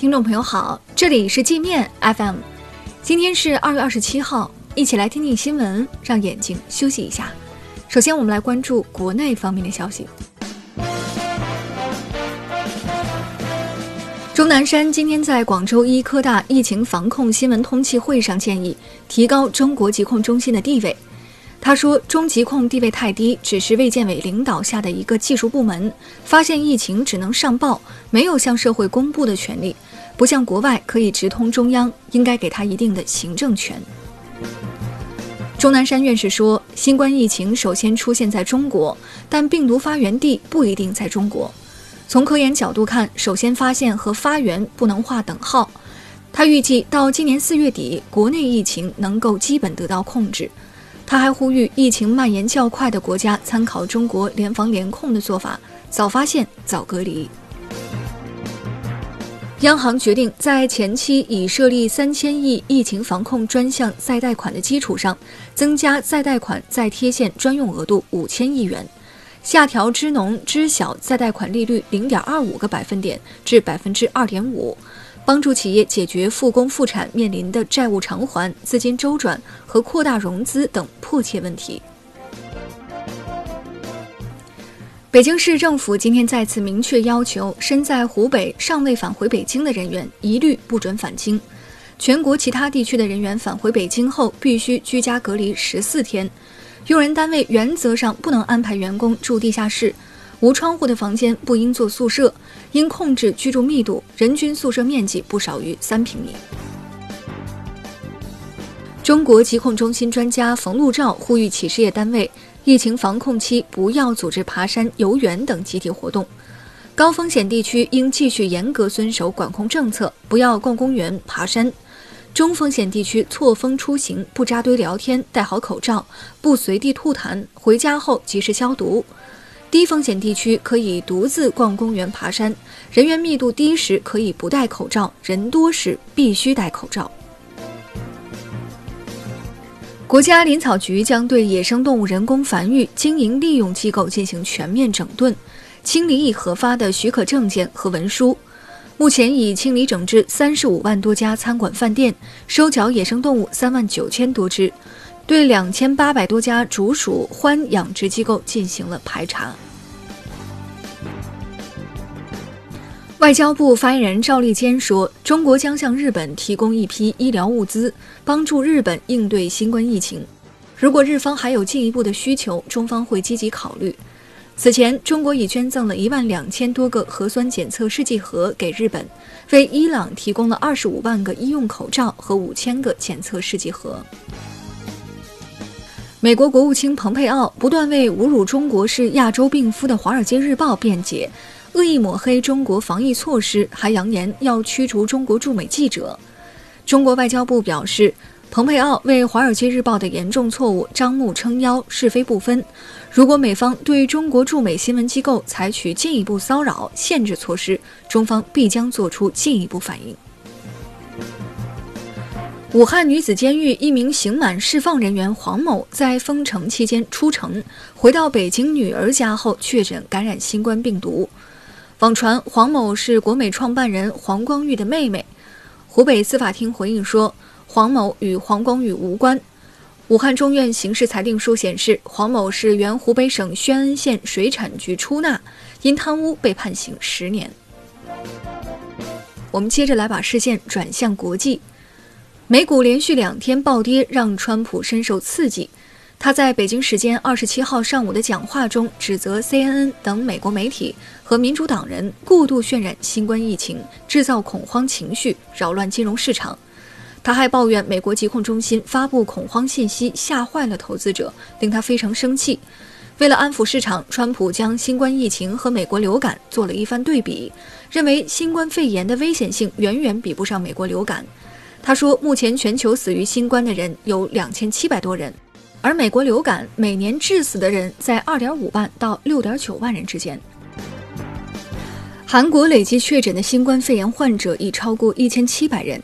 听众朋友好，这里是界面 FM，今天是二月二十七号，一起来听听新闻，让眼睛休息一下。首先，我们来关注国内方面的消息。钟南山今天在广州医科大疫情防控新闻通气会上建议提高中国疾控中心的地位。他说，中疾控地位太低，只是卫健委领导下的一个技术部门，发现疫情只能上报，没有向社会公布的权利，不像国外可以直通中央，应该给他一定的行政权。钟南山院士说，新冠疫情首先出现在中国，但病毒发源地不一定在中国。从科研角度看，首先发现和发源不能划等号。他预计到今年四月底，国内疫情能够基本得到控制。他还呼吁疫情蔓延较快的国家参考中国联防联控的做法，早发现早隔离。央行决定在前期已设立三千亿疫情防控专项再贷款的基础上，增加再贷款再贴现专用额度五千亿元，下调支农支小再贷款利率零点二五个百分点至百分之二点五。帮助企业解决复工复产面临的债务偿还、资金周转和扩大融资等迫切问题。北京市政府今天再次明确要求，身在湖北尚未返回北京的人员一律不准返京。全国其他地区的人员返回北京后，必须居家隔离十四天。用人单位原则上不能安排员工住地下室。无窗户的房间不应做宿舍，应控制居住密度，人均宿舍面积不少于三平米。中国疾控中心专家冯路照呼吁企事业单位，疫情防控期不要组织爬山、游园等集体活动，高风险地区应继续严格遵守管控政策，不要逛公园、爬山；中风险地区错峰出行，不扎堆聊天，戴好口罩，不随地吐痰，回家后及时消毒。低风险地区可以独自逛公园、爬山，人员密度低时可以不戴口罩，人多时必须戴口罩。国家林草局将对野生动物人工繁育、经营利用机构进行全面整顿，清理已核发的许可证件和文书。目前已清理整治三十五万多家餐馆、饭店，收缴野生动物三万九千多只。对两千八百多家竹鼠獾养殖机构进行了排查。外交部发言人赵立坚说：“中国将向日本提供一批医疗物资，帮助日本应对新冠疫情。如果日方还有进一步的需求，中方会积极考虑。”此前，中国已捐赠了一万两千多个核酸检测试剂盒给日本，为伊朗提供了二十五万个医用口罩和五千个检测试剂盒。美国国务卿蓬佩奥不断为侮辱中国是亚洲病夫的《华尔街日报》辩解，恶意抹黑中国防疫措施，还扬言要驱逐中国驻美记者。中国外交部表示，蓬佩奥为《华尔街日报》的严重错误张目撑腰，是非不分。如果美方对中国驻美新闻机构采取进一步骚扰、限制措施，中方必将作出进一步反应。武汉女子监狱一名刑满释放人员黄某在封城期间出城，回到北京女儿家后确诊感染新冠病毒。网传黄某是国美创办人黄光裕的妹妹。湖北司法厅回应说，黄某与黄光裕无关。武汉中院刑事裁定书显示，黄某是原湖北省宣恩县水产局出纳，因贪污被判刑十年。我们接着来把视线转向国际。美股连续两天暴跌，让川普深受刺激。他在北京时间二十七号上午的讲话中，指责 CNN 等美国媒体和民主党人过度渲染新冠疫情，制造恐慌情绪，扰乱金融市场。他还抱怨美国疾控中心发布恐慌信息，吓坏了投资者，令他非常生气。为了安抚市场，川普将新冠疫情和美国流感做了一番对比，认为新冠肺炎的危险性远远比不上美国流感。他说，目前全球死于新冠的人有两千七百多人，而美国流感每年致死的人在二点五万到六点九万人之间。韩国累计确诊的新冠肺炎患者已超过一千七百人。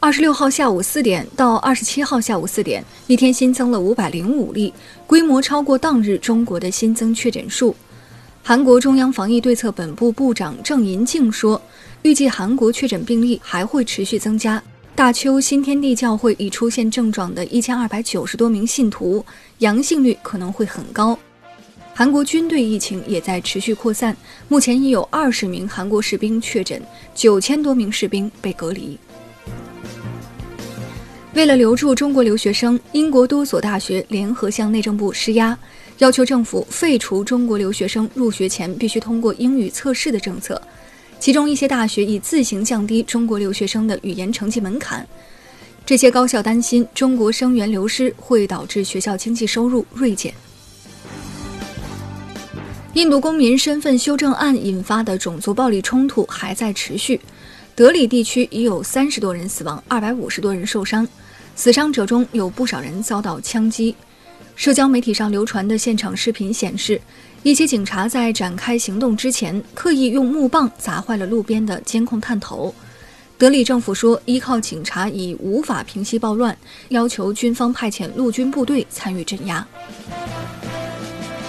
二十六号下午四点到二十七号下午四点，一天新增了五百零五例，规模超过当日中国的新增确诊数。韩国中央防疫对策本部部长郑银静说，预计韩国确诊病例还会持续增加。大邱新天地教会已出现症状的一千二百九十多名信徒，阳性率可能会很高。韩国军队疫情也在持续扩散，目前已有二十名韩国士兵确诊，九千多名士兵被隔离。为了留住中国留学生，英国多所大学联合向内政部施压，要求政府废除中国留学生入学前必须通过英语测试的政策。其中一些大学已自行降低中国留学生的语言成绩门槛。这些高校担心中国生源流失会导致学校经济收入锐减。印度公民身份修正案引发的种族暴力冲突还在持续，德里地区已有三十多人死亡，二百五十多人受伤，死伤者中有不少人遭到枪击。社交媒体上流传的现场视频显示，一些警察在展开行动之前，刻意用木棒砸坏了路边的监控探头。德里政府说，依靠警察已无法平息暴乱，要求军方派遣陆军部队参与镇压。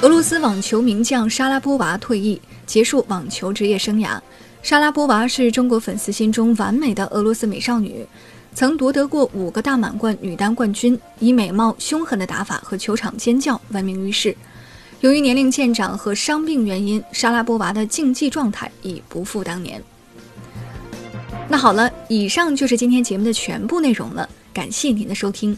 俄罗斯网球名将莎拉波娃退役，结束网球职业生涯。莎拉波娃是中国粉丝心中完美的俄罗斯美少女，曾夺得过五个大满贯女单冠军，以美貌、凶狠的打法和球场尖叫闻名于世。由于年龄渐长和伤病原因，莎拉波娃的竞技状态已不复当年。那好了，以上就是今天节目的全部内容了，感谢您的收听。